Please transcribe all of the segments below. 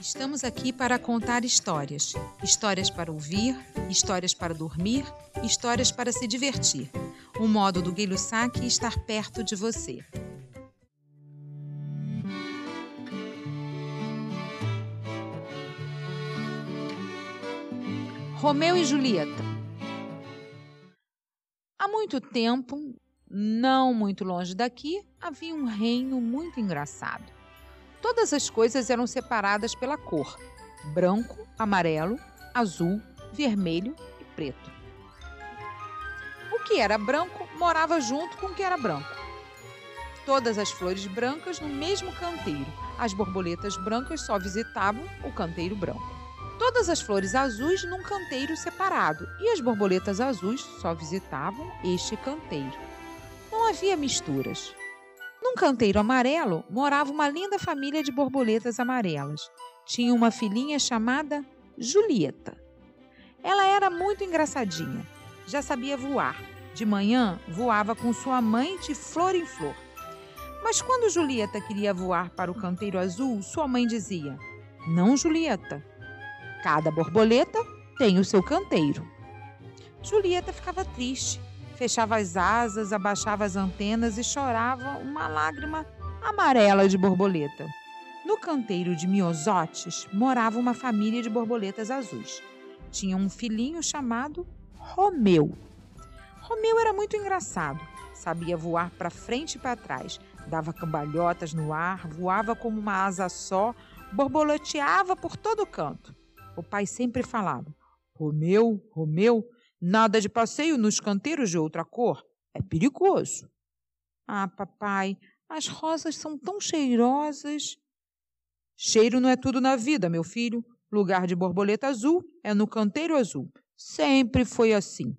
Estamos aqui para contar histórias. Histórias para ouvir, histórias para dormir, histórias para se divertir. O modo do Guilho Saque estar perto de você. Romeu e Julieta. Há muito tempo, não muito longe daqui, havia um reino muito engraçado. Todas as coisas eram separadas pela cor: branco, amarelo, azul, vermelho e preto. O que era branco morava junto com o que era branco. Todas as flores brancas no mesmo canteiro. As borboletas brancas só visitavam o canteiro branco. Todas as flores azuis num canteiro separado e as borboletas azuis só visitavam este canteiro não havia misturas. Num canteiro amarelo morava uma linda família de borboletas amarelas. Tinha uma filhinha chamada Julieta. Ela era muito engraçadinha, já sabia voar. De manhã voava com sua mãe de flor em flor. Mas quando Julieta queria voar para o canteiro azul, sua mãe dizia: Não, Julieta. Cada borboleta tem o seu canteiro. Julieta ficava triste fechava as asas, abaixava as antenas e chorava uma lágrima amarela de borboleta. No canteiro de Miosotes morava uma família de borboletas azuis. Tinha um filhinho chamado Romeu. Romeu era muito engraçado. Sabia voar para frente e para trás, dava cambalhotas no ar, voava como uma asa só, borboleteava por todo canto. O pai sempre falava: Romeu, Romeu, Nada de passeio nos canteiros de outra cor. É perigoso. Ah, papai, as rosas são tão cheirosas. Cheiro não é tudo na vida, meu filho. Lugar de borboleta azul é no canteiro azul. Sempre foi assim.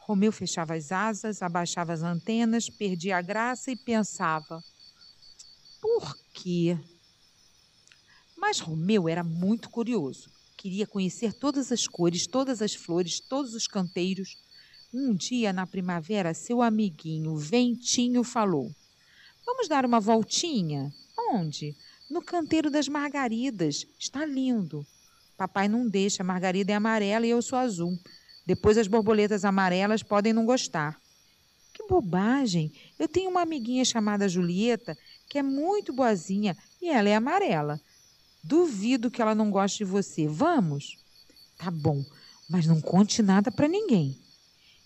Romeu fechava as asas, abaixava as antenas, perdia a graça e pensava: por quê? Mas Romeu era muito curioso queria conhecer todas as cores, todas as flores, todos os canteiros. Um dia, na primavera, seu amiguinho Ventinho falou: Vamos dar uma voltinha? Onde? No canteiro das margaridas. Está lindo. Papai não deixa, a margarida é amarela e eu sou azul. Depois as borboletas amarelas podem não gostar. Que bobagem! Eu tenho uma amiguinha chamada Julieta que é muito boazinha e ela é amarela. Duvido que ela não goste de você. Vamos? Tá bom, mas não conte nada para ninguém.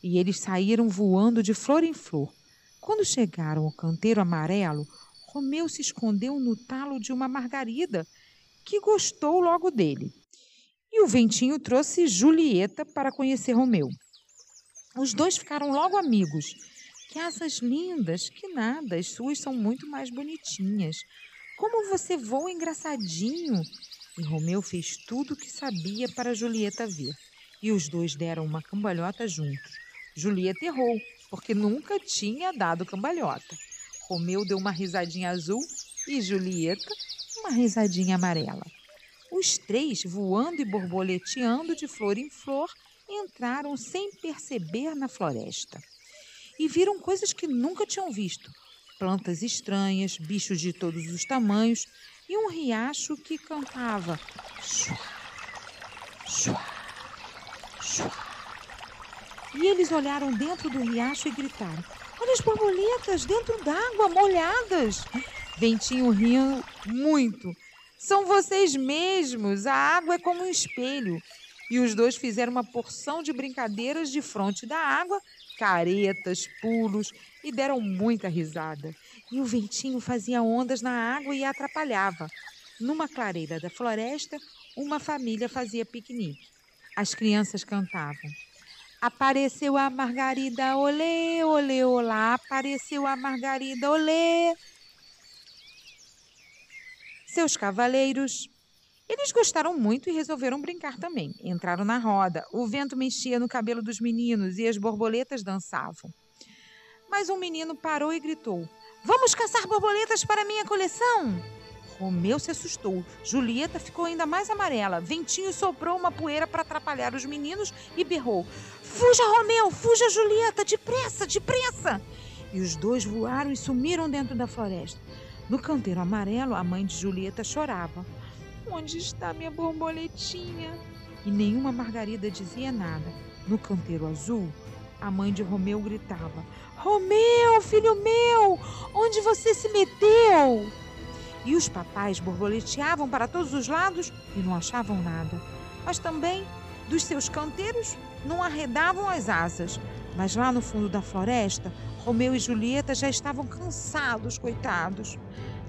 E eles saíram voando de flor em flor. Quando chegaram ao canteiro amarelo, Romeu se escondeu no talo de uma margarida, que gostou logo dele. E o ventinho trouxe Julieta para conhecer Romeu. Os dois ficaram logo amigos. Que asas lindas, que nada, as suas são muito mais bonitinhas. Como você voa engraçadinho! E Romeu fez tudo o que sabia para Julieta ver. E os dois deram uma cambalhota juntos. Julieta errou, porque nunca tinha dado cambalhota. Romeu deu uma risadinha azul e Julieta uma risadinha amarela. Os três, voando e borboleteando de flor em flor, entraram sem perceber na floresta. E viram coisas que nunca tinham visto plantas estranhas, bichos de todos os tamanhos e um riacho que cantava. E eles olharam dentro do riacho e gritaram: Olha as borboletas dentro d'água, molhadas! Ventinho riu muito. São vocês mesmos, a água é como um espelho. E os dois fizeram uma porção de brincadeiras de fronte da água, caretas, pulos e deram muita risada. E o ventinho fazia ondas na água e atrapalhava. Numa clareira da floresta, uma família fazia piquenique. As crianças cantavam. Apareceu a Margarida, olê, olê, olá. Apareceu a Margarida, olê. Seus cavaleiros eles gostaram muito e resolveram brincar também. Entraram na roda, o vento mexia no cabelo dos meninos e as borboletas dançavam. Mas um menino parou e gritou: Vamos caçar borboletas para minha coleção? Romeu se assustou. Julieta ficou ainda mais amarela. Ventinho soprou uma poeira para atrapalhar os meninos e berrou: Fuja, Romeu! Fuja, Julieta! Depressa, depressa! E os dois voaram e sumiram dentro da floresta. No canteiro amarelo, a mãe de Julieta chorava. Onde está minha borboletinha? E nenhuma Margarida dizia nada. No canteiro azul, a mãe de Romeu gritava: Romeu, filho meu, onde você se meteu? E os papais borboleteavam para todos os lados e não achavam nada. Mas também, dos seus canteiros, não arredavam as asas. Mas lá no fundo da floresta, Romeu e Julieta já estavam cansados, coitados.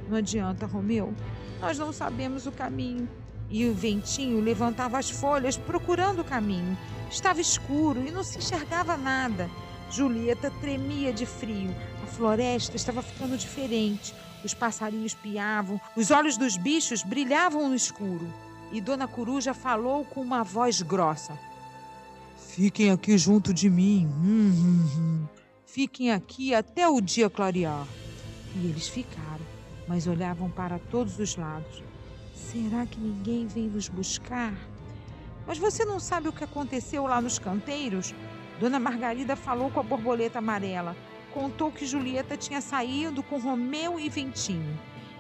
Não adianta, Romeu, nós não sabemos o caminho. E o ventinho levantava as folhas procurando o caminho. Estava escuro e não se enxergava nada. Julieta tremia de frio. A floresta estava ficando diferente. Os passarinhos piavam, os olhos dos bichos brilhavam no escuro. E Dona Coruja falou com uma voz grossa: Fiquem aqui junto de mim. Hum, hum, hum. Fiquem aqui até o dia clarear. E eles ficaram, mas olhavam para todos os lados. Será que ninguém vem nos buscar? Mas você não sabe o que aconteceu lá nos canteiros? Dona Margarida falou com a borboleta amarela. Contou que Julieta tinha saído com Romeu e Ventinho.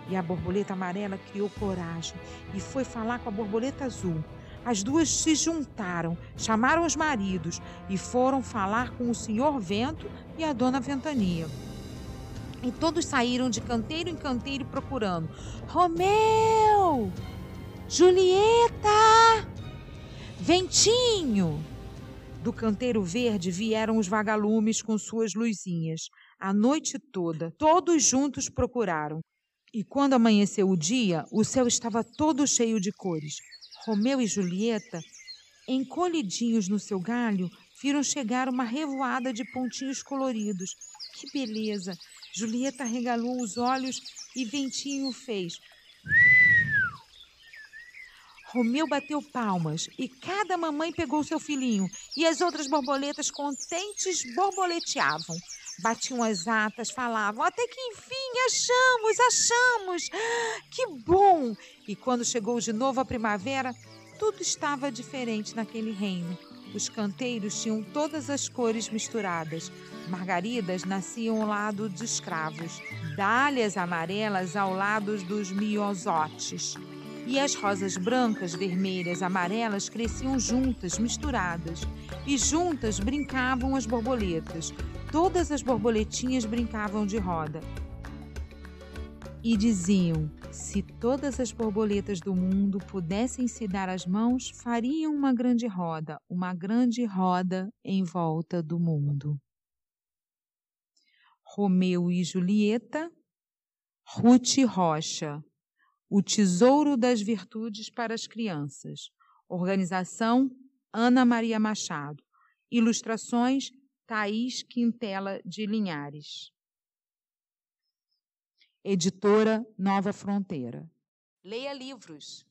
E a borboleta amarela criou coragem e foi falar com a borboleta azul. As duas se juntaram, chamaram os maridos e foram falar com o senhor Vento e a dona Ventania. E todos saíram de canteiro em canteiro procurando. Romeu! Julieta! Ventinho! Do canteiro verde vieram os vagalumes com suas luzinhas. A noite toda, todos juntos procuraram. E quando amanheceu o dia, o céu estava todo cheio de cores. Romeu e Julieta, encolhidinhos no seu galho, viram chegar uma revoada de pontinhos coloridos. Que beleza! Julieta regalou os olhos e Ventinho fez. Romeu bateu palmas e cada mamãe pegou seu filhinho e as outras borboletas contentes borboleteavam. Batiam as atas, falavam: Até que enfim, achamos, achamos! Que bom! E quando chegou de novo a primavera, tudo estava diferente naquele reino. Os canteiros tinham todas as cores misturadas. Margaridas nasciam ao lado dos escravos, dálias amarelas ao lado dos miosotes. E as rosas brancas, vermelhas, amarelas cresciam juntas, misturadas. E juntas brincavam as borboletas. Todas as borboletinhas brincavam de roda. E diziam: se todas as borboletas do mundo pudessem se dar as mãos, fariam uma grande roda, uma grande roda em volta do mundo. Romeu e Julieta, Ruth Rocha, O Tesouro das Virtudes para as Crianças. Organização Ana Maria Machado. Ilustrações Thaís Quintela de Linhares. Editora Nova Fronteira. Leia livros.